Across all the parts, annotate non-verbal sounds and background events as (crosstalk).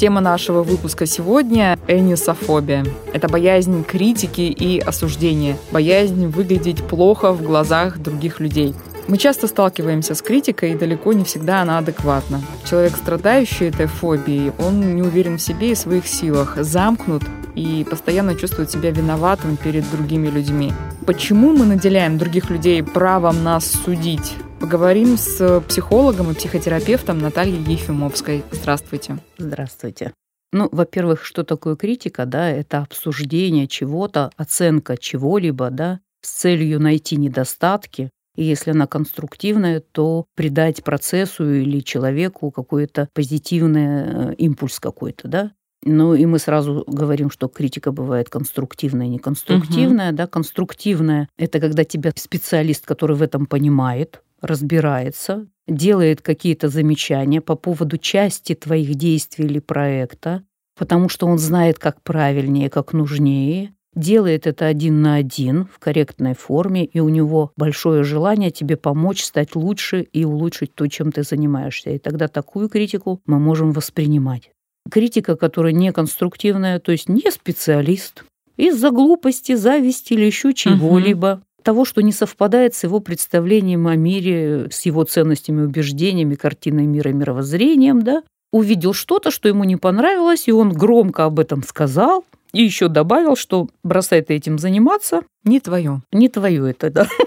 Тема нашего выпуска сегодня – энисофобия. Это боязнь критики и осуждения, боязнь выглядеть плохо в глазах других людей – мы часто сталкиваемся с критикой, и далеко не всегда она адекватна. Человек, страдающий этой фобией, он не уверен в себе и своих силах, замкнут и постоянно чувствует себя виноватым перед другими людьми. Почему мы наделяем других людей правом нас судить? Поговорим с психологом и психотерапевтом Натальей Ефимовской. Здравствуйте. Здравствуйте. Ну, во-первых, что такое критика, да, это обсуждение чего-то, оценка чего-либо, да, с целью найти недостатки, и если она конструктивная, то придать процессу или человеку какой-то позитивный э, импульс какой-то, да. Ну и мы сразу говорим, что критика бывает конструктивная и неконструктивная. Угу. Да? Конструктивная – это когда тебя специалист, который в этом понимает, разбирается, делает какие-то замечания по поводу части твоих действий или проекта, потому что он знает, как правильнее, как нужнее, делает это один на один в корректной форме, и у него большое желание тебе помочь стать лучше и улучшить то, чем ты занимаешься. И тогда такую критику мы можем воспринимать. Критика, которая не конструктивная, то есть не специалист, из-за глупости, зависти или еще чего-либо, угу. Того, что не совпадает с его представлением о мире, с его ценностями, убеждениями, картиной мира, мировоззрением, да, увидел что-то, что ему не понравилось, и он громко об этом сказал, и еще добавил, что бросай ты этим заниматься. Не твое. Не твое это, да. (laughs)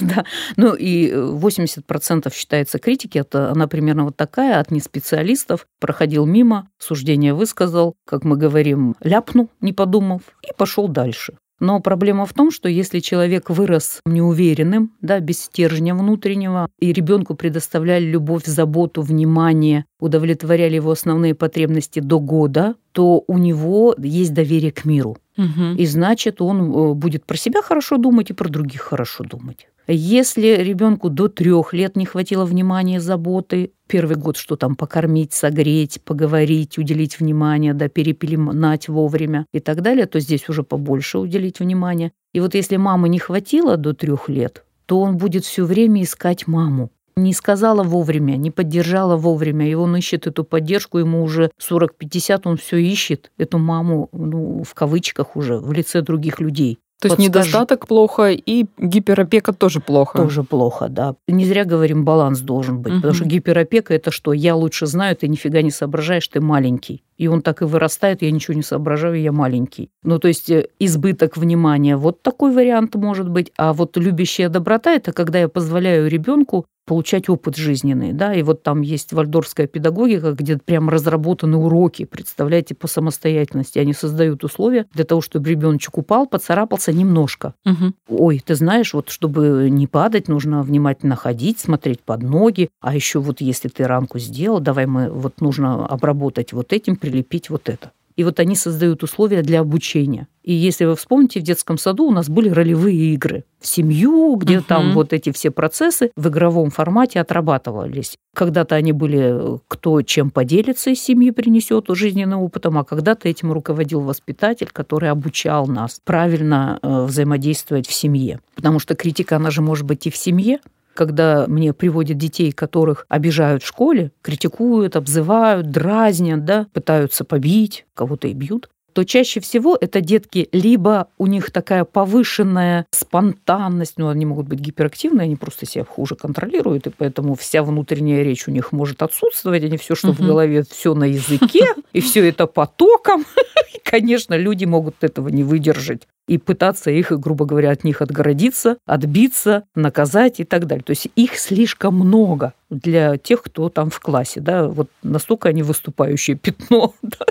Да. Ну и 80% считается критики, это она примерно вот такая, от неспециалистов. Проходил мимо, суждение высказал, как мы говорим, ляпнул, не подумав, и пошел дальше. Но проблема в том, что если человек вырос неуверенным, да, без стержня внутреннего, и ребенку предоставляли любовь, заботу, внимание, удовлетворяли его основные потребности до года, то у него есть доверие к миру. Угу. И значит, он э, будет про себя хорошо думать и про других хорошо думать. Если ребенку до трех лет не хватило внимания, заботы, первый год что там покормить, согреть, поговорить, уделить внимание, да, перепеленать вовремя и так далее, то здесь уже побольше уделить внимания. И вот если мамы не хватило до трех лет, то он будет все время искать маму. Не сказала вовремя, не поддержала вовремя, и он ищет эту поддержку, ему уже 40-50, он все ищет, эту маму, ну, в кавычках уже, в лице других людей. То есть недостаток плохо и гиперопека тоже плохо. Тоже плохо, да. Не зря говорим, баланс должен быть. Угу. Потому что гиперопека это что? Я лучше знаю, ты нифига не соображаешь, ты маленький. И он так и вырастает, я ничего не соображаю, я маленький. Ну, то есть э, избыток внимания, вот такой вариант может быть. А вот любящая доброта – это когда я позволяю ребенку получать опыт жизненный, да, и вот там есть вальдорфская педагогика, где прям разработаны уроки, представляете, по самостоятельности. Они создают условия для того, чтобы ребеночек упал, поцарапался немножко. Угу. Ой, ты знаешь, вот чтобы не падать, нужно внимательно ходить, смотреть под ноги, а еще вот если ты ранку сделал, давай мы вот нужно обработать вот этим, прилепить вот это. И вот они создают условия для обучения. И если вы вспомните, в детском саду у нас были ролевые игры. В семью, где uh там вот эти все процессы в игровом формате отрабатывались. Когда-то они были, кто чем поделится из семьи принесет жизненным опытом, а когда-то этим руководил воспитатель, который обучал нас правильно э, взаимодействовать в семье. Потому что критика, она же может быть и в семье, когда мне приводят детей, которых обижают в школе, критикуют, обзывают, дразнят, да, пытаются побить, кого-то и бьют, то чаще всего это детки либо у них такая повышенная спонтанность, ну, они могут быть гиперактивны, они просто себя хуже контролируют, и поэтому вся внутренняя речь у них может отсутствовать, они все, что угу. в голове, все на языке, (laughs) и все это потоком. (laughs) И, конечно, люди могут этого не выдержать и пытаться их, грубо говоря, от них отгородиться, отбиться, наказать и так далее. То есть их слишком много для тех, кто там в классе, да, вот настолько они выступающее пятно. (laughs) Да?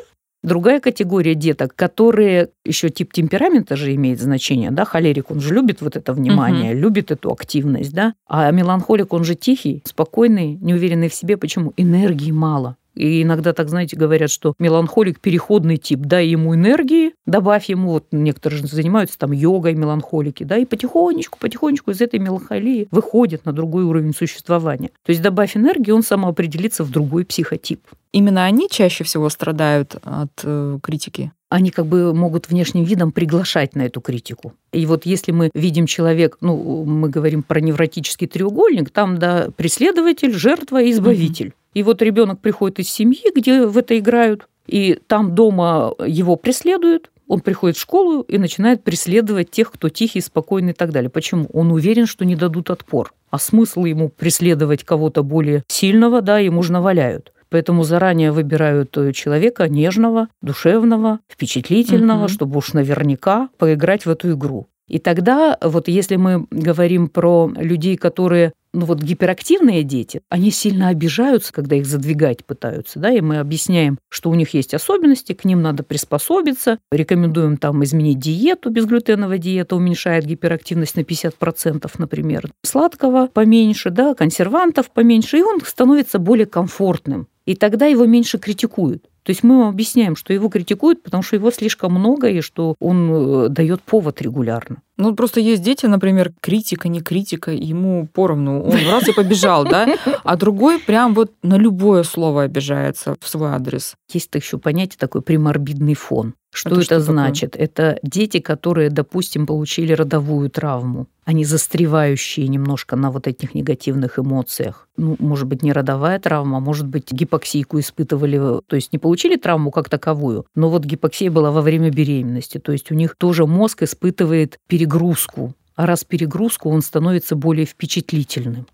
Другая категория деток, которые еще тип темперамента же имеет значение, да, холерик, он же любит вот это внимание, угу. любит эту активность, да, а меланхолик, он же тихий, спокойный, неуверенный в себе. Почему? Энергии мало. И иногда так, знаете, говорят, что меланхолик переходный тип. Дай ему энергии, добавь ему, вот некоторые же занимаются там йогой меланхолики, да, и потихонечку, потихонечку из этой меланхолии выходит на другой уровень существования. То есть добавь энергии, он самоопределится в другой психотип. Именно они чаще всего страдают от э, критики? они как бы могут внешним видом приглашать на эту критику. И вот если мы видим человек, ну, мы говорим про невротический треугольник, там, да, преследователь, жертва и избавитель. Угу. И вот ребенок приходит из семьи, где в это играют, и там дома его преследуют, он приходит в школу и начинает преследовать тех, кто тихий, спокойный и так далее. Почему? Он уверен, что не дадут отпор. А смысл ему преследовать кого-то более сильного, да, ему же наваляют. Поэтому заранее выбирают э, человека нежного, душевного, впечатлительного, угу. чтобы уж наверняка поиграть в эту игру. И тогда, вот если мы говорим про людей, которые ну вот гиперактивные дети, они сильно обижаются, когда их задвигать пытаются, да, и мы объясняем, что у них есть особенности, к ним надо приспособиться, рекомендуем там изменить диету, безглютеновая диета уменьшает гиперактивность на 50%, например, сладкого поменьше, да, консервантов поменьше, и он становится более комфортным и тогда его меньше критикуют. То есть мы ему объясняем, что его критикуют, потому что его слишком много, и что он э, дает повод регулярно. Ну, просто есть дети, например, критика, не критика, ему поровну. Он раз и побежал, да? А другой прям вот на любое слово обижается в свой адрес. Есть еще понятие такой приморбидный фон. Что это, это что значит? Такое? Это дети, которые, допустим, получили родовую травму. Они застревающие немножко на вот этих негативных эмоциях. Ну, может быть, не родовая травма, может быть, гипоксийку испытывали, то есть не получили травму как таковую, но вот гипоксия была во время беременности. То есть у них тоже мозг испытывает перегрузку. А раз перегрузку, он становится более впечатлительным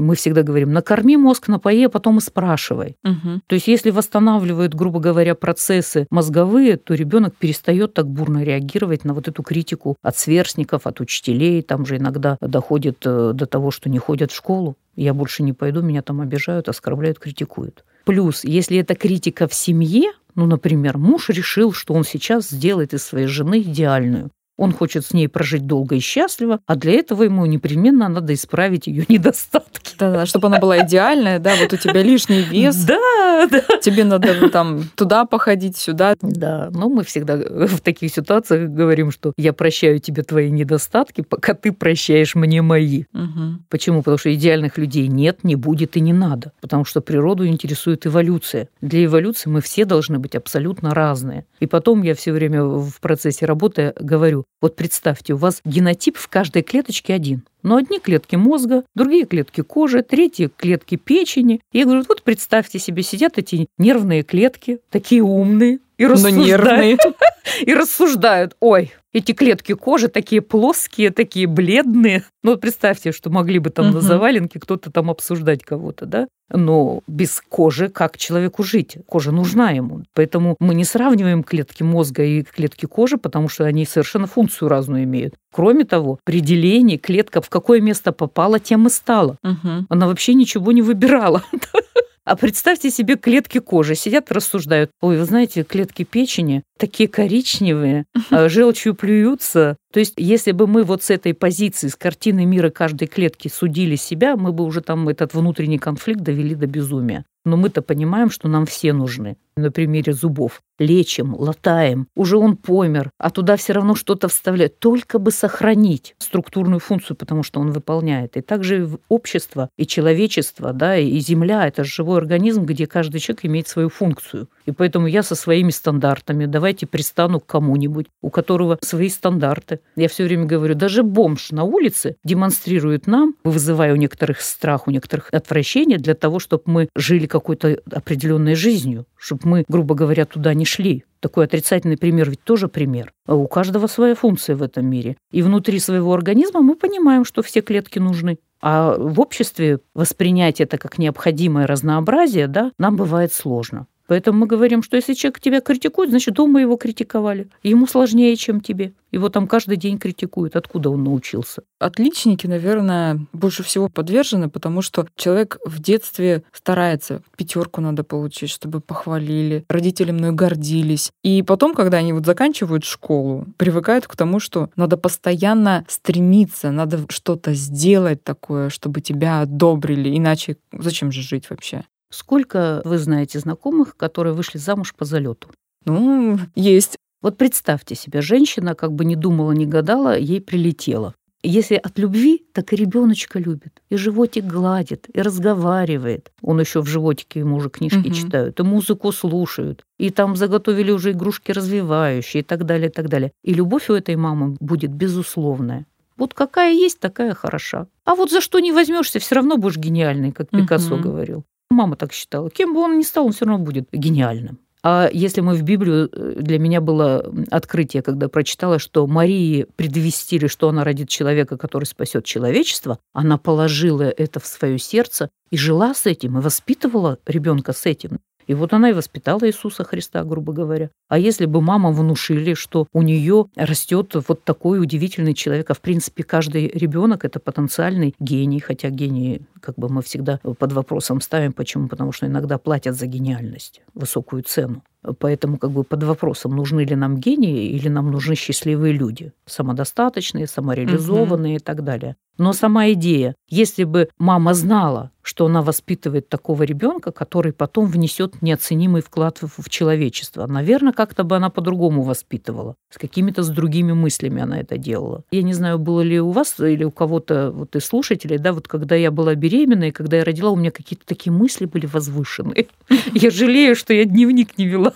мы всегда говорим, накорми мозг, напои, а потом и спрашивай. Угу. То есть если восстанавливают, грубо говоря, процессы мозговые, то ребенок перестает так бурно реагировать на вот эту критику от сверстников, от учителей. Там же иногда доходит э, до того, что не ходят в школу. Я больше не пойду, меня там обижают, оскорбляют, критикуют. Плюс, если это критика в семье, ну, например, муж решил, что он сейчас сделает из своей жены идеальную. Он хочет с ней прожить долго и счастливо, а для этого ему непременно надо исправить ее недостатки. Да-да, чтобы она была идеальная, да, вот у тебя лишний вес. Да, да. Тебе надо там туда походить, сюда. Да, но мы всегда в таких ситуациях говорим, что я прощаю тебе твои недостатки, пока ты прощаешь мне мои. Угу. Почему? Потому что идеальных людей нет, не будет и не надо. Потому что природу интересует эволюция. Для эволюции мы все должны быть абсолютно разные. И потом я все время в процессе работы говорю, вот представьте, у вас генотип в каждой клеточке один. Но одни клетки мозга, другие клетки кожи, третьи клетки печени. И я говорю, вот представьте себе, сидят эти нервные клетки, такие умные, и рассуждают, (laughs) и рассуждают, ой, эти клетки кожи такие плоские, такие бледные. Ну, вот представьте, что могли бы там угу. на заваленке кто-то там обсуждать кого-то, да? Но без кожи как человеку жить? Кожа нужна ему. Поэтому мы не сравниваем клетки мозга и клетки кожи, потому что они совершенно функцию разную имеют. Кроме того, при делении клетка в какое место попала, тем и стала. Угу. Она вообще ничего не выбирала. (laughs) А представьте себе клетки кожи. Сидят, рассуждают. Ой, вы знаете, клетки печени такие коричневые, а (laughs) желчью плюются. То есть, если бы мы вот с этой позиции, с картины мира каждой клетки судили себя, мы бы уже там этот внутренний конфликт довели до безумия. Но мы-то понимаем, что нам все нужны. На примере зубов. Лечим, латаем. Уже он помер, а туда все равно что-то вставляют. Только бы сохранить структурную функцию, потому что он выполняет. И также общество, и человечество, да, и Земля – это живой организм, где каждый человек имеет свою функцию. И поэтому я со своими стандартами, давайте пристану к кому-нибудь, у которого свои стандарты. Я все время говорю, даже бомж на улице демонстрирует нам, вызывая у некоторых страх, у некоторых отвращение для того, чтобы мы жили какой-то определенной жизнью, чтобы мы, грубо говоря, туда не шли. Такой отрицательный пример ведь тоже пример. А у каждого своя функция в этом мире. И внутри своего организма мы понимаем, что все клетки нужны. А в обществе воспринять это как необходимое разнообразие, да, нам бывает сложно. Поэтому мы говорим, что если человек тебя критикует, значит, дома его критиковали. Ему сложнее, чем тебе. Его там каждый день критикуют. Откуда он научился? Отличники, наверное, больше всего подвержены, потому что человек в детстве старается. Пятерку надо получить, чтобы похвалили. Родители мной гордились. И потом, когда они вот заканчивают школу, привыкают к тому, что надо постоянно стремиться, надо что-то сделать такое, чтобы тебя одобрили. Иначе зачем же жить вообще? Сколько вы знаете знакомых, которые вышли замуж по залету? Ну, есть. Вот представьте себе, женщина как бы не думала, не гадала, ей прилетело. Если от любви, так и ребеночка любит, и животик гладит, и разговаривает. Он еще в животике ему уже книжки угу. читают, и музыку слушают, и там заготовили уже игрушки развивающие и так далее, и так далее. И любовь у этой мамы будет безусловная. Вот какая есть, такая хороша. А вот за что не возьмешься, все равно будешь гениальный, как Пикассо угу. говорил. Мама так считала. Кем бы он ни стал, он все равно будет гениальным. А если мы в Библию, э, для меня было открытие, когда прочитала, что Марии предвестили, что она родит человека, который спасет человечество, она положила это в свое сердце и жила с этим, и воспитывала ребенка с этим. И вот она и воспитала Иисуса Христа, грубо говоря. А если бы мама внушили, что у нее растет вот такой удивительный человек, а в принципе каждый ребенок это потенциальный гений, хотя гений как бы мы всегда под вопросом ставим. Почему? Потому что иногда платят за гениальность высокую цену. Поэтому как бы под вопросом, нужны ли нам гении или нам нужны счастливые люди, самодостаточные, самореализованные угу. и так далее. Но сама идея, если бы мама знала, что она воспитывает такого ребенка, который потом внесет неоценимый вклад в, в человечество, наверное, как-то бы она по-другому воспитывала, с какими-то с другими мыслями она это делала. Я не знаю, было ли у вас или у кого-то вот из слушателей, да, вот когда я была беременна и когда я родила, у меня какие-то такие мысли были возвышенные. (laughs) Я жалею, что я дневник не вела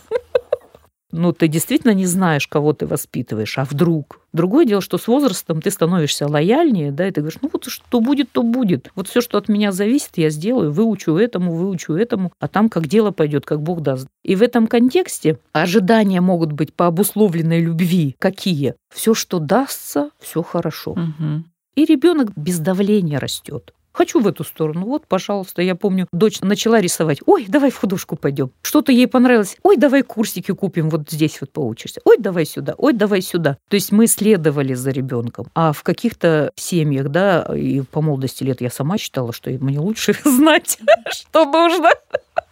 ну, ты действительно не знаешь, кого ты воспитываешь, а вдруг. Другое дело, что с возрастом ты становишься лояльнее, да, и ты говоришь, ну вот что будет, то будет. Вот все, что от меня зависит, я сделаю, выучу этому, выучу этому, а там как дело пойдет, как Бог даст. И в этом контексте ожидания могут быть по обусловленной любви. Какие? Все, что дастся, все хорошо. Угу. И ребенок без давления растет. Хочу в эту сторону. Вот, пожалуйста. Я помню, дочь начала рисовать. Ой, давай в художку пойдем. Что-то ей понравилось. Ой, давай курсики купим, вот здесь вот поучишься. Ой, давай сюда. Ой, давай сюда. То есть мы следовали за ребенком. А в каких-то семьях, да, и по молодости лет я сама считала, что мне лучше (laughs) знать, что нужно.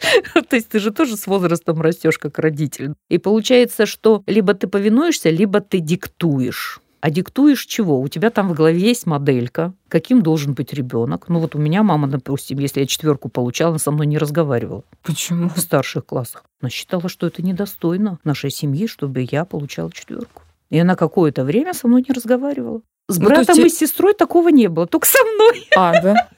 (laughs) То есть ты же тоже с возрастом растешь как родитель. И получается, что либо ты повинуешься, либо ты диктуешь. А диктуешь чего? У тебя там в голове есть моделька, каким должен быть ребенок. Ну вот у меня мама, допустим, если я четверку получала, она со мной не разговаривала. Почему? В старших классах. Она считала, что это недостойно нашей семьи, чтобы я получала четверку. И она какое-то время со мной не разговаривала. С ну, братом ну, и с сестрой такого не было, только со мной. А, да?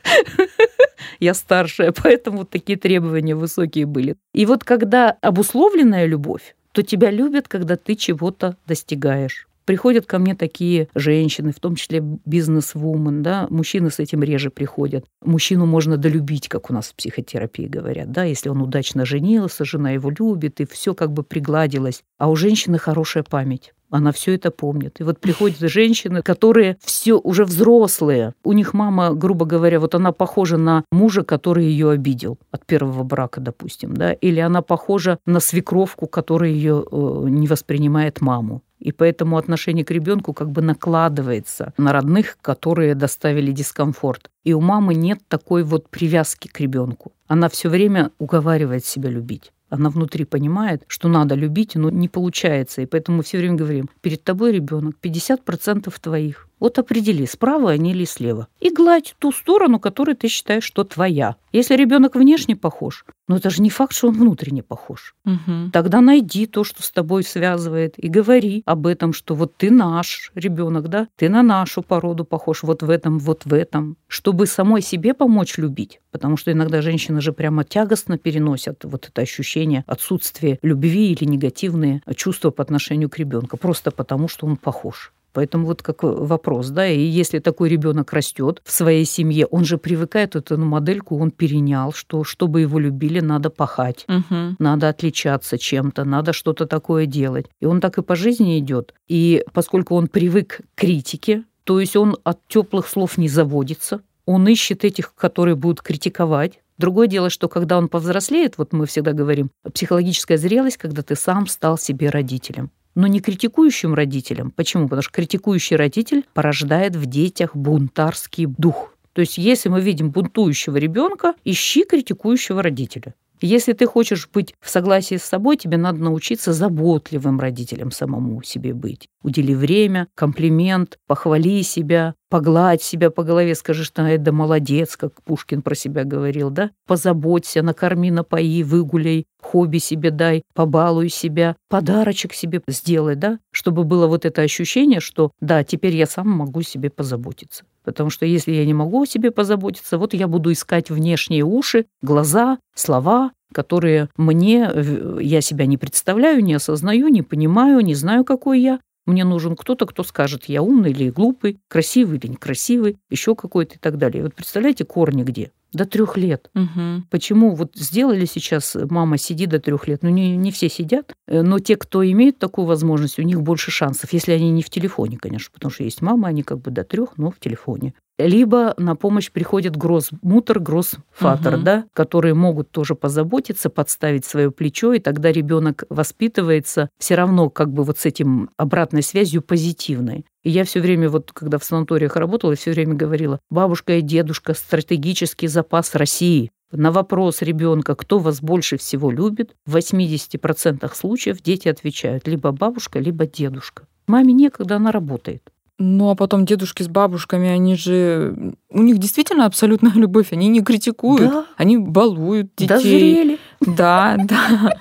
(laughs) Я старшая, поэтому вот такие требования высокие были. И вот когда обусловленная любовь, то тебя любят, когда ты чего-то достигаешь. Приходят ко мне такие женщины, в том числе бизнес-вумен, да, мужчины с этим реже приходят. Мужчину можно долюбить, как у нас в психотерапии говорят, да, если он удачно женился, жена его любит, и все как бы пригладилось. А у женщины хорошая память. Она все это помнит. И вот приходят (laughs) женщины, которые все уже взрослые. У них мама, грубо говоря, вот она похожа на мужа, который ее обидел от первого брака, допустим, да, или она похожа на свекровку, которая ее э, не воспринимает маму. И поэтому отношение к ребенку как бы накладывается на родных, которые доставили дискомфорт. И у мамы нет такой вот привязки к ребенку. Она все время уговаривает себя любить. Она внутри понимает, что надо любить, но не получается. И поэтому мы все время говорим, перед тобой ребенок, 50% твоих. Вот определи, справа они или слева. И гладь ту сторону, которую ты считаешь, что твоя. Если ребенок внешне похож, но это же не факт, что он внутренне похож. Угу. Тогда найди то, что с тобой связывает, и говори об этом, что вот ты наш ребенок, да, ты на нашу породу похож вот в этом, вот в этом, чтобы самой себе помочь любить. Потому что иногда женщины же прямо тягостно переносят вот это ощущение отсутствия любви или негативные чувства по отношению к ребенку, просто потому что он похож. Поэтому вот как вопрос, да, и если такой ребенок растет в своей семье, он же привыкает эту модельку, он перенял, что чтобы его любили, надо пахать, угу. надо отличаться чем-то, надо что-то такое делать. И он так и по жизни идет. И поскольку он привык к критике, то есть он от теплых слов не заводится, он ищет этих, которые будут критиковать, Другое дело, что когда он повзрослеет, вот мы всегда говорим, психологическая зрелость, когда ты сам стал себе родителем но не критикующим родителям. Почему? Потому что критикующий родитель порождает в детях бунтарский дух. То есть, если мы видим бунтующего ребенка, ищи критикующего родителя. Если ты хочешь быть в согласии с собой, тебе надо научиться заботливым родителем самому себе быть. Удели время, комплимент, похвали себя, погладь себя по голове, скажи, что это молодец, как Пушкин про себя говорил, да? Позаботься, накорми, напои, выгуляй, хобби себе дай, побалуй себя, подарочек себе сделай, да? Чтобы было вот это ощущение, что да, теперь я сам могу себе позаботиться. Потому что если я не могу о себе позаботиться, вот я буду искать внешние уши, глаза, слова, которые мне, я себя не представляю, не осознаю, не понимаю, не знаю, какой я. Мне нужен кто-то, кто скажет, я умный или глупый, красивый или некрасивый, еще какой-то и так далее. Вот представляете, корни где? До трех лет. Угу. Почему вот сделали сейчас, мама сиди до трех лет? Ну, не, не все сидят, э, но те, кто имеет такую возможность, у них больше шансов, если они не в телефоне, конечно, потому что есть мама, они как бы до трех, но в телефоне либо на помощь приходит гроссмутер, гроссфатер, угу. да, которые могут тоже позаботиться, подставить свое плечо, и тогда ребенок воспитывается все равно как бы вот с этим обратной связью позитивной. И я все время, вот когда в санаториях работала, я все время говорила, бабушка и дедушка – стратегический запас России. На вопрос ребенка, кто вас больше всего любит, в 80% случаев дети отвечают либо бабушка, либо дедушка. Маме некогда, она работает. Ну, а потом дедушки с бабушками, они же... У них действительно абсолютная (laughs) любовь, они не критикуют, да. они балуют детей. Дозрели. Да, (laughs) да.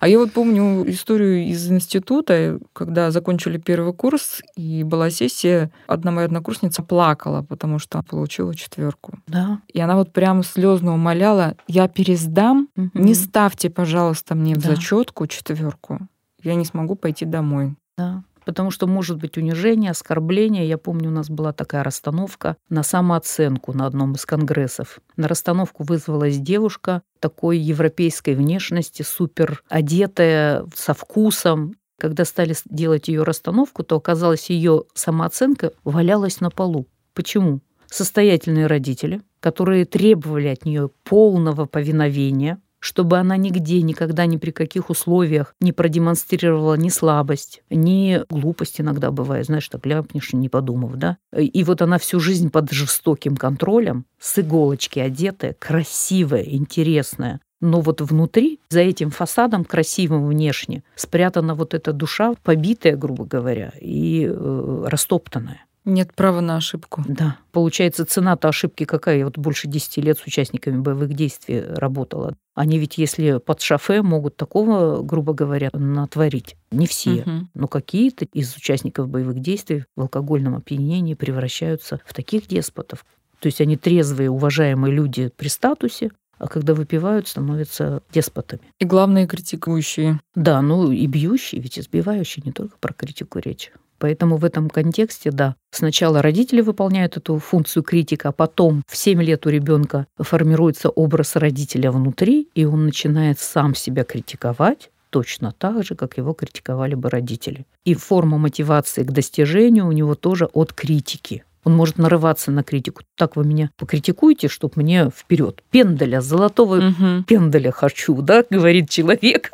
А я вот помню историю из института, когда закончили первый курс, и была сессия, одна моя однокурсница плакала, потому что получила четверку. Да. И она вот прям слезно умоляла, я пересдам, угу. не ставьте, пожалуйста, мне да. в зачетку четверку. Я не смогу пойти домой. Да потому что может быть унижение, оскорбление. Я помню, у нас была такая расстановка на самооценку на одном из конгрессов. На расстановку вызвалась девушка такой европейской внешности, супер одетая, со вкусом. Когда стали делать ее расстановку, то оказалось, ее самооценка валялась на полу. Почему? Состоятельные родители, которые требовали от нее полного повиновения, чтобы она нигде, никогда, ни при каких условиях не продемонстрировала ни слабость, ни глупость иногда бывает, знаешь, так ляпнешь, не подумав, да. И вот она всю жизнь под жестоким контролем, с иголочки одетая, красивая, интересная, но вот внутри, за этим фасадом красивым внешне, спрятана вот эта душа, побитая, грубо говоря, и э, растоптанная. Нет права на ошибку. Да. Получается, цена-то ошибки какая? Я вот больше 10 лет с участниками боевых действий работала. Они ведь, если под шофе, могут такого, грубо говоря, натворить. Не все, угу. но какие-то из участников боевых действий в алкогольном опьянении превращаются в таких деспотов. То есть они трезвые, уважаемые люди при статусе, а когда выпивают, становятся деспотами. И главные критикующие. Да, ну и бьющие, ведь избивающие, не только про критику речь. Поэтому в этом контексте, да, сначала родители выполняют эту функцию критика, а потом в 7 лет у ребенка формируется образ родителя внутри, и он начинает сам себя критиковать, точно так же, как его критиковали бы родители. И форма мотивации к достижению у него тоже от критики. Он может нарываться на критику. Так вы меня покритикуете, чтобы мне вперед. Пенделя, золотого угу. пенделя хочу, да, говорит человек.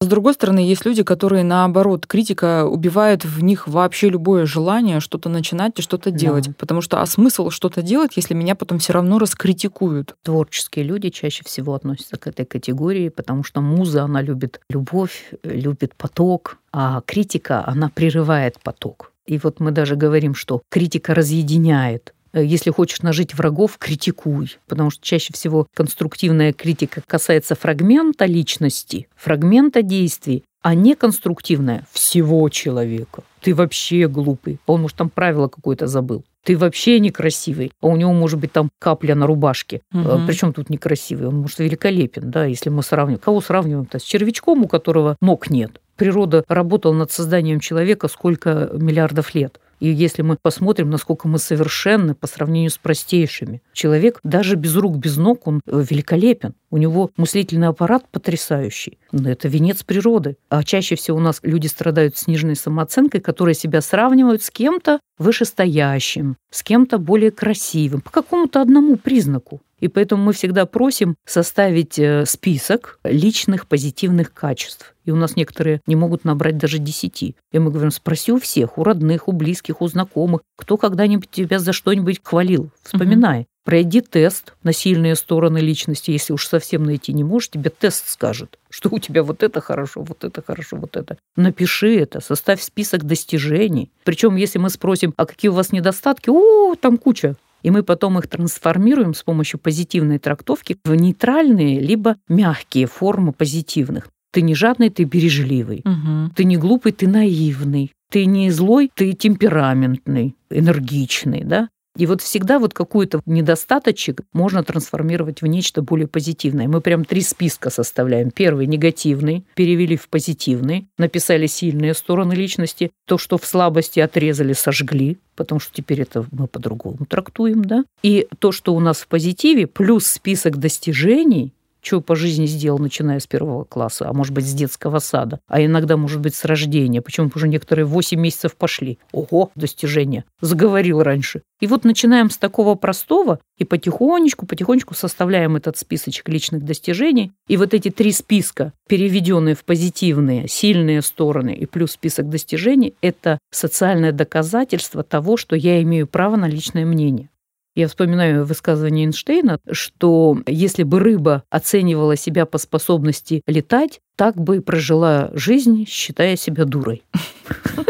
С другой стороны, есть люди, которые, наоборот, критика убивает в них вообще любое желание что-то начинать и что-то делать. Да. Потому что, а смысл что-то делать, если меня потом все равно раскритикуют? Творческие люди чаще всего относятся к этой категории, потому что муза, она любит любовь, любит поток, а критика, она прерывает поток. И вот мы даже говорим, что критика разъединяет. Э, если хочешь нажить врагов, критикуй. Потому что чаще всего конструктивная критика касается фрагмента личности, фрагмента действий, а не конструктивная всего человека. Ты вообще глупый. Он, может, там правило какое-то забыл. Ты вообще некрасивый. А у него может быть там капля на рубашке. Угу. Причем тут некрасивый? Он, может, великолепен, да, если мы сравним. Кого сравниваем-то? С червячком, у которого ног нет. Природа работала над созданием человека сколько миллиардов лет. И если мы посмотрим, насколько мы совершенны по сравнению с простейшими, человек даже без рук, без ног, он э, великолепен. У него мыслительный аппарат потрясающий. Но это венец природы. А чаще всего у нас люди страдают сниженной самооценкой, которые себя сравнивают с кем-то вышестоящим, с кем-то более красивым, по какому-то одному признаку. И поэтому мы всегда просим составить э, список личных позитивных качеств. И у нас некоторые не могут набрать даже десяти. И мы говорим, спроси у всех, у родных, у близких, у знакомых, кто когда-нибудь тебя за что-нибудь хвалил, вспоминай. Угу. Пройди тест на сильные стороны личности. Если уж совсем найти не можешь, тебе тест скажет, что у тебя вот это хорошо, вот это хорошо, вот это. Напиши это, составь список достижений. Причем, если мы спросим, а какие у вас недостатки, о, там куча. И мы потом их трансформируем с помощью позитивной трактовки в нейтральные либо мягкие формы позитивных. Ты не жадный, ты бережливый. Угу. Ты не глупый, ты наивный. Ты не злой, ты темпераментный, энергичный, да? И вот всегда вот какую-то недостаточек можно трансформировать в нечто более позитивное. Мы прям три списка составляем. Первый – негативный, перевели в позитивный, написали сильные стороны личности, то, что в слабости отрезали, сожгли, потому что теперь это мы по-другому трактуем, да. И то, что у нас в позитиве, плюс список достижений, что по жизни сделал, начиная с первого класса, а может быть, с детского сада, а иногда, может быть, с рождения. Почему уже некоторые 8 месяцев пошли. Ого, достижение. Заговорил раньше. И вот начинаем с такого простого и потихонечку, потихонечку составляем этот списочек личных достижений. И вот эти три списка, переведенные в позитивные, сильные стороны и плюс список достижений, это социальное доказательство того, что я имею право на личное мнение. Я вспоминаю высказывание Эйнштейна, что если бы рыба оценивала себя по способности летать, так бы и прожила жизнь, считая себя дурой. (laughs)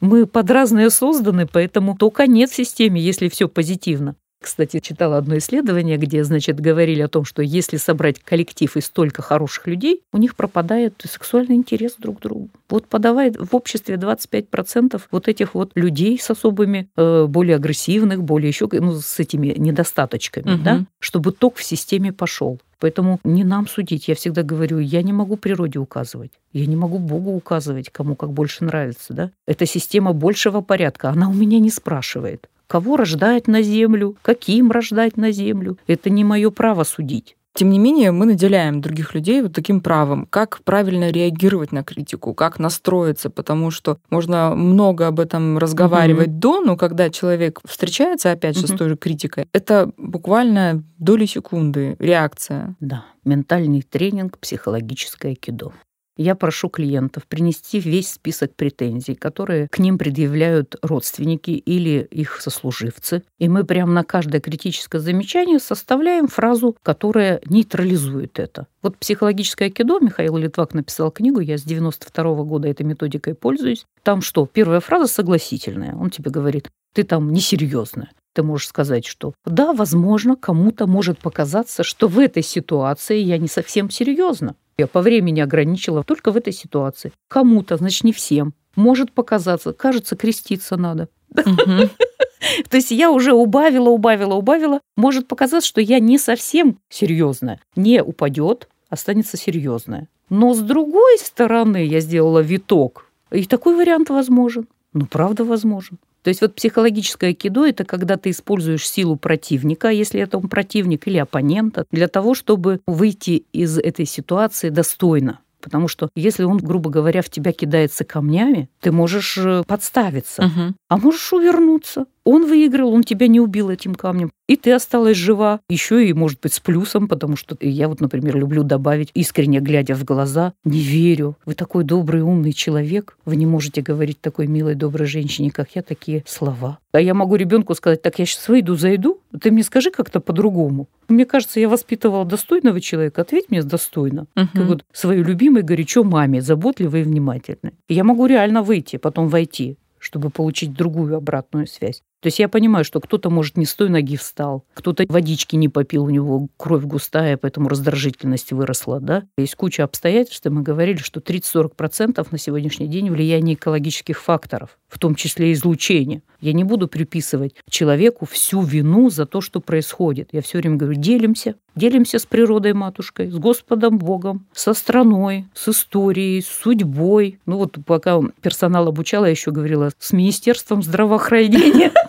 Мы под разные созданы, поэтому только нет в системе, если все позитивно. Кстати, читала одно исследование, где, значит, говорили о том, что если собрать коллектив из столько хороших людей, у них пропадает сексуальный интерес друг к другу. Вот подавает в обществе 25% вот этих вот людей с особыми, э, более агрессивных, более еще, ну, с этими недостаточками, угу. да, чтобы ток в системе пошел. Поэтому не нам судить. Я всегда говорю, я не могу природе указывать. Я не могу Богу указывать, кому как больше нравится. Да? Это система большего порядка. Она у меня не спрашивает кого рождать на землю, каким рождать на землю. Это не мое право судить. Тем не менее, мы наделяем других людей вот таким правом. Как правильно реагировать на критику, как настроиться, потому что можно много об этом разговаривать mm-hmm. до, но когда человек встречается опять же mm-hmm. с той же критикой, это буквально доли секунды реакция. Да, ментальный тренинг, психологическое кидо. Я прошу клиентов принести весь список претензий, которые к ним предъявляют родственники или их сослуживцы. И мы прямо на каждое критическое замечание составляем фразу, которая нейтрализует это. Вот психологическое кидо, Михаил Литвак написал книгу, я с 92 -го года этой методикой пользуюсь. Там что? Первая фраза согласительная. Он тебе говорит, ты там несерьезная ты можешь сказать, что да, возможно, кому-то может показаться, что в этой ситуации я не совсем серьезна. Я по времени ограничила только в этой ситуации. Кому-то, значит, не всем. Может показаться, кажется, креститься надо. (laughs) То есть я уже убавила, убавила, убавила. Может показаться, что я не совсем серьезная. Не упадет, останется серьезная. Но с другой стороны я сделала виток. И такой вариант возможен. Ну, правда, возможен. То есть вот психологическое кидо – это когда ты используешь силу противника, если это он противник, или оппонента, для того, чтобы выйти из этой ситуации достойно. Потому что если он, грубо говоря, в тебя кидается камнями, ты можешь э, подставиться, угу. а можешь увернуться. Он выиграл, он тебя не убил этим камнем. И ты осталась жива. Еще и, может быть, с плюсом, потому что я вот, например, люблю добавить, искренне глядя в глаза, не верю. Вы такой добрый, умный человек. Вы не можете говорить такой милой, доброй женщине, как я, такие слова. А я могу ребенку сказать, так я сейчас выйду, зайду, ты мне скажи как-то по-другому. Мне кажется, я воспитывала достойного человека, ответь мне достойно. Угу. Как вот свою любимой горячо маме, заботливой и внимательной. И я могу реально выйти, потом войти чтобы получить другую обратную связь. То есть я понимаю, что кто-то, может, не с той ноги встал, кто-то водички не попил, у него кровь густая, поэтому раздражительность выросла. Да? Есть куча обстоятельств, и мы говорили, что 30-40% на сегодняшний день влияние экологических факторов, в том числе излучения. Я не буду приписывать человеку всю вину за то, что происходит. Я все время говорю, делимся, делимся с природой матушкой, с Господом Богом, со страной, с историей, с судьбой. Ну вот пока персонал обучала, я еще говорила, с Министерством здравоохранения. (laughs)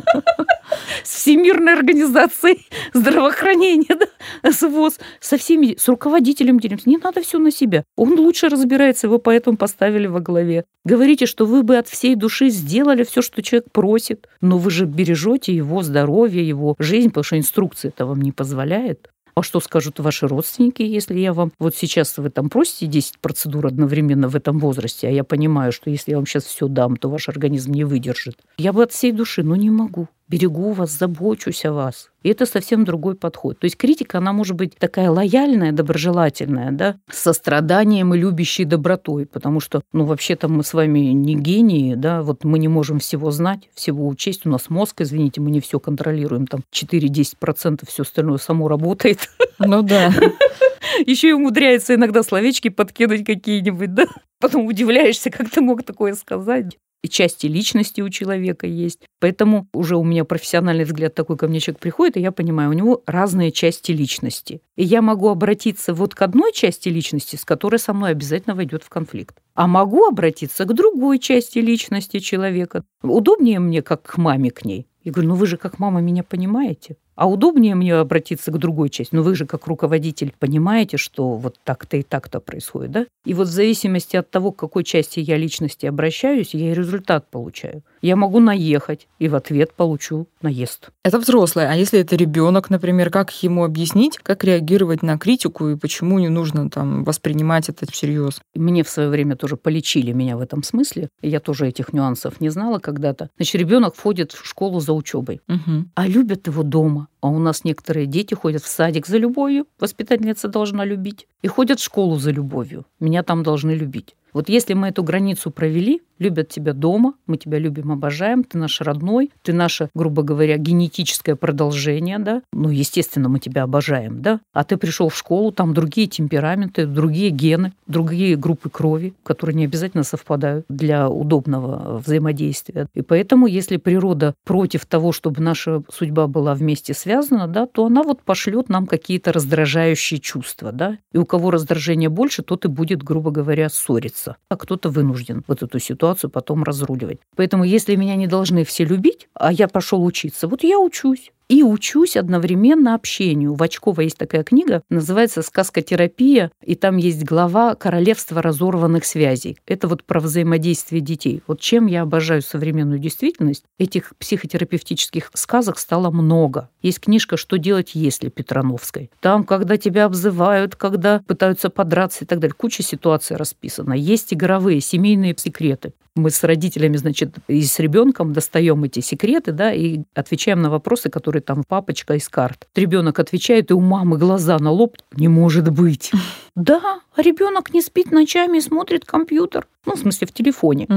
С Всемирной организацией здравоохранения, да, с ВОЗ, со всеми, с руководителем делимся. Не надо все на себя. Он лучше разбирается, его поэтому поставили во главе. Говорите, что вы бы от всей души сделали все, что человек просит, но вы же бережете его здоровье, его жизнь, потому что инструкция это вам не позволяет. А что скажут ваши родственники, если я вам... Вот сейчас вы там просите 10 процедур одновременно в этом возрасте, а я понимаю, что если я вам сейчас все дам, то ваш организм не выдержит. Я бы от всей души, но не могу. Берегу вас, забочусь о вас. И это совсем другой подход. То есть критика, она может быть такая лояльная, доброжелательная, да, с состраданием и любящей добротой, потому что, ну, вообще-то мы с вами не гении, да, вот мы не можем всего знать, всего учесть, у нас мозг, извините, мы не все контролируем, там 4-10% все остальное само работает. Ну да. (laughs) Еще и умудряется иногда словечки подкинуть какие-нибудь, да? Потом удивляешься, как ты мог такое сказать части личности у человека есть. Поэтому уже у меня профессиональный взгляд такой ко мне человек приходит, и я понимаю, у него разные части личности. И я могу обратиться вот к одной части личности, с которой со мной обязательно войдет в конфликт. А могу обратиться к другой части личности человека. Удобнее мне, как к маме к ней. Я говорю, ну вы же как мама меня понимаете. А удобнее мне обратиться к другой части. Но вы же как руководитель понимаете, что вот так-то и так-то происходит, да? И вот в зависимости от того, к какой части я личности обращаюсь, я и результат получаю. Я могу наехать и в ответ получу наезд. Это взрослый. А если это ребенок, например, как ему объяснить, как реагировать на критику и почему не нужно там воспринимать это всерьез? Мне в свое время тоже полечили меня в этом смысле. Я тоже этих нюансов не знала когда-то. Значит, ребенок входит в школу за учебой, угу. а любят его дома. А у нас некоторые дети ходят в садик за любовью, воспитательница должна любить, и ходят в школу за любовью. Меня там должны любить. Вот если мы эту границу провели, любят тебя дома, мы тебя любим, обожаем, ты наш родной, ты наше, грубо говоря, генетическое продолжение, да, ну, естественно, мы тебя обожаем, да, а ты пришел в школу, там другие темпераменты, другие гены, другие группы крови, которые не обязательно совпадают для удобного взаимодействия. И поэтому, если природа против того, чтобы наша судьба была вместе связана, да, то она вот пошлет нам какие-то раздражающие чувства, да, и у кого раздражение больше, тот и будет, грубо говоря, ссориться. А кто-то вынужден вот эту ситуацию потом разруливать. Поэтому если меня не должны все любить, а я пошел учиться, вот я учусь и учусь одновременно общению. У Вачкова есть такая книга, называется «Сказкотерапия», и там есть глава «Королевство разорванных связей». Это вот про взаимодействие детей. Вот чем я обожаю современную действительность, этих психотерапевтических сказок стало много. Есть книжка «Что делать, если» Петрановской. Там, когда тебя обзывают, когда пытаются подраться и так далее. Куча ситуаций расписана. Есть игровые, семейные секреты мы с родителями, значит, и с ребенком достаем эти секреты, да, и отвечаем на вопросы, которые там папочка из карт. Ребенок отвечает, и у мамы глаза на лоб. Не может быть. (laughs) Да, а ребенок не спит ночами и смотрит компьютер. Ну, в смысле, в телефоне.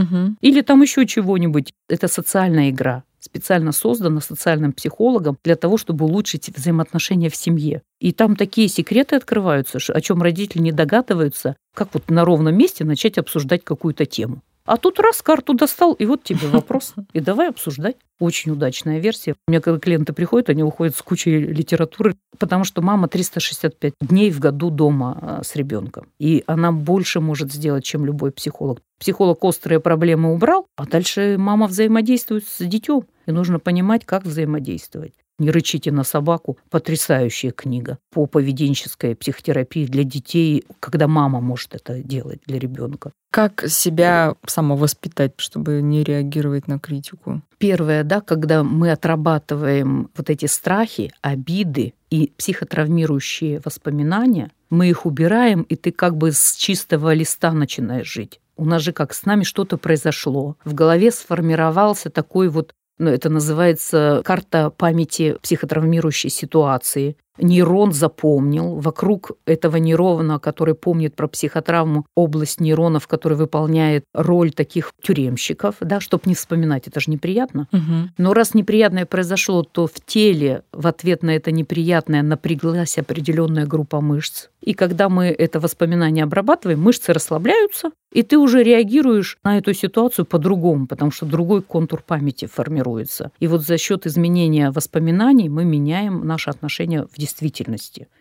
Или там еще чего-нибудь. Это социальная игра специально создана социальным психологом для того, чтобы улучшить взаимоотношения в семье. И там такие секреты открываются, о чем родители не догадываются, как вот на ровном месте начать обсуждать какую-то тему. А тут раз карту достал, и вот тебе вопрос. (laughs) И давай обсуждать. Очень удачная версия. У меня когда клиенты приходят, они уходят с кучей литературы, потому что мама 365 дней в году дома а, с ребенком. И она больше может сделать, чем любой психолог. Психолог острые проблемы убрал, а дальше мама взаимодействует с детем. И нужно понимать, как взаимодействовать. «Не рычите на собаку» – потрясающая книга по поведенческой психотерапии для детей, когда мама может это делать для ребенка. Как себя самовоспитать, чтобы не реагировать на критику? Первое, да, когда мы отрабатываем вот эти страхи, обиды и психотравмирующие воспоминания, мы их убираем, и ты как бы с чистого листа начинаешь жить. У нас же как с нами что-то произошло. В голове сформировался такой вот ну, это называется карта памяти психотравмирующей ситуации нейрон запомнил, вокруг этого нейрона, который помнит про психотравму, область нейронов, который выполняет роль таких тюремщиков, да, чтобы не вспоминать, это же неприятно. Угу. Но раз неприятное произошло, то в теле в ответ на это неприятное напряглась определенная группа мышц. И когда мы это воспоминание обрабатываем, мышцы расслабляются, и ты уже реагируешь на эту ситуацию по-другому, потому что другой контур памяти формируется. И вот за счет изменения воспоминаний мы меняем наше отношение в действительности.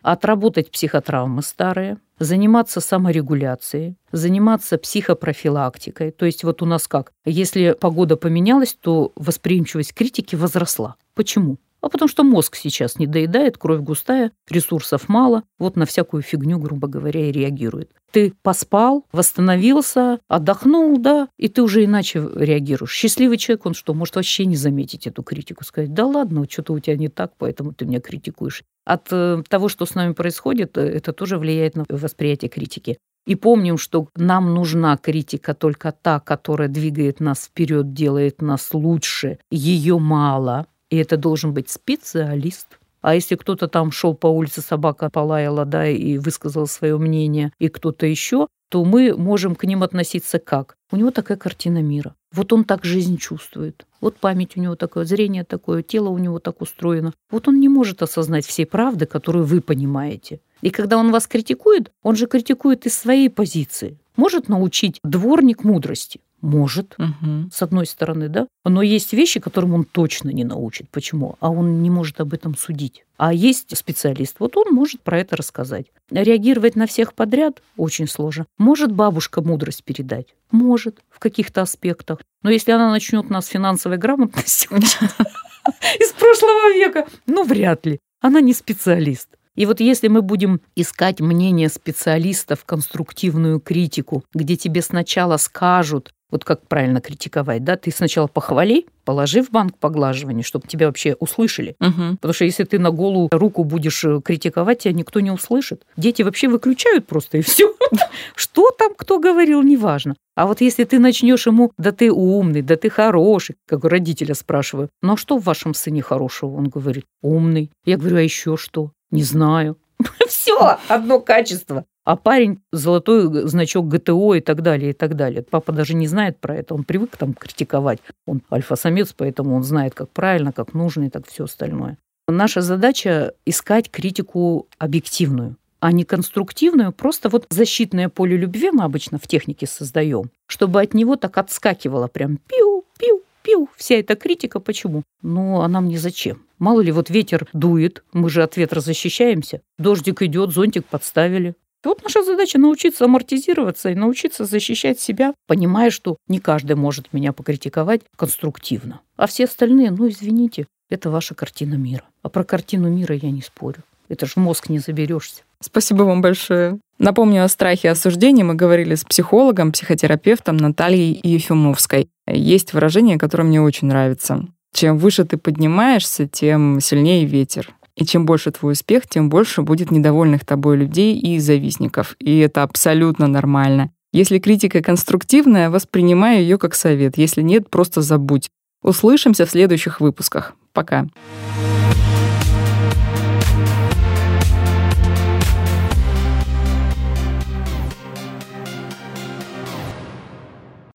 Отработать психотравмы старые, заниматься саморегуляцией, заниматься психопрофилактикой. То есть вот у нас как? Если погода поменялась, то восприимчивость критики возросла. Почему? А потому что мозг сейчас не доедает, кровь густая, ресурсов мало, вот на всякую фигню, грубо говоря, и реагирует. Ты поспал, восстановился, отдохнул, да, и ты уже иначе реагируешь. Счастливый человек, он что, может вообще не заметить эту критику, сказать, да ладно, что-то у тебя не так, поэтому ты меня критикуешь. От э, того, что с нами происходит, э, это тоже влияет на восприятие критики. И помним, что нам нужна критика только та, которая двигает нас вперед, делает нас лучше. Ее мало. И это должен быть специалист. А если кто-то там шел по улице, собака полаяла, да, и высказал свое мнение, и кто-то еще, то мы можем к ним относиться как? У него такая картина мира. Вот он так жизнь чувствует. Вот память у него такое, зрение такое, тело у него так устроено. Вот он не может осознать всей правды, которую вы понимаете. И когда он вас критикует, он же критикует из своей позиции. Может научить дворник мудрости? Может, угу. с одной стороны, да. Но есть вещи, которым он точно не научит. Почему? А он не может об этом судить. А есть специалист, вот он может про это рассказать. Реагировать на всех подряд очень сложно. Может бабушка мудрость передать? Может, в каких-то аспектах. Но если она начнет нас финансовой грамотностью (laughs) из прошлого века, ну, вряд ли. Она не специалист. И вот если мы будем искать мнение специалистов, конструктивную критику, где тебе сначала скажут, вот как правильно критиковать, да? Ты сначала похвали, положи в банк поглаживания, чтобы тебя вообще услышали. Угу. Потому что если ты на голую руку будешь э, критиковать, тебя никто не услышит. Дети вообще выключают просто и все. (laughs) Что там кто говорил, неважно. А вот если ты начнешь ему, да ты умный, да ты хороший, как у родителя спрашиваю, ну а что в вашем сыне хорошего? Он говорит, умный. Я говорю, а еще что? Не знаю. (laughs) Все, одно качество. А парень золотой значок ГТО и так далее, и так далее. Папа даже не знает про это, он привык там критиковать. Он альфа-самец, поэтому он знает, как правильно, как нужно и так все остальное. Наша задача искать критику объективную, а не конструктивную, просто вот защитное поле любви мы обычно в технике создаем, чтобы от него так отскакивало прям пиу, пиу, вся эта критика. Почему? Ну, а нам не зачем. Мало ли, вот ветер дует, мы же от ветра защищаемся. Дождик идет, зонтик подставили. Вот наша задача научиться амортизироваться и научиться защищать себя, понимая, что не каждый может меня покритиковать конструктивно. А все остальные, ну, извините, это ваша картина мира. А про картину мира я не спорю. Это же мозг не заберешься. Спасибо вам большое. Напомню о страхе и осуждении. Мы говорили с психологом, психотерапевтом Натальей Ефимовской. Есть выражение, которое мне очень нравится. Чем выше ты поднимаешься, тем сильнее ветер. И чем больше твой успех, тем больше будет недовольных тобой людей и завистников. И это абсолютно нормально. Если критика конструктивная, воспринимай ее как совет. Если нет, просто забудь. Услышимся в следующих выпусках. Пока. Пока.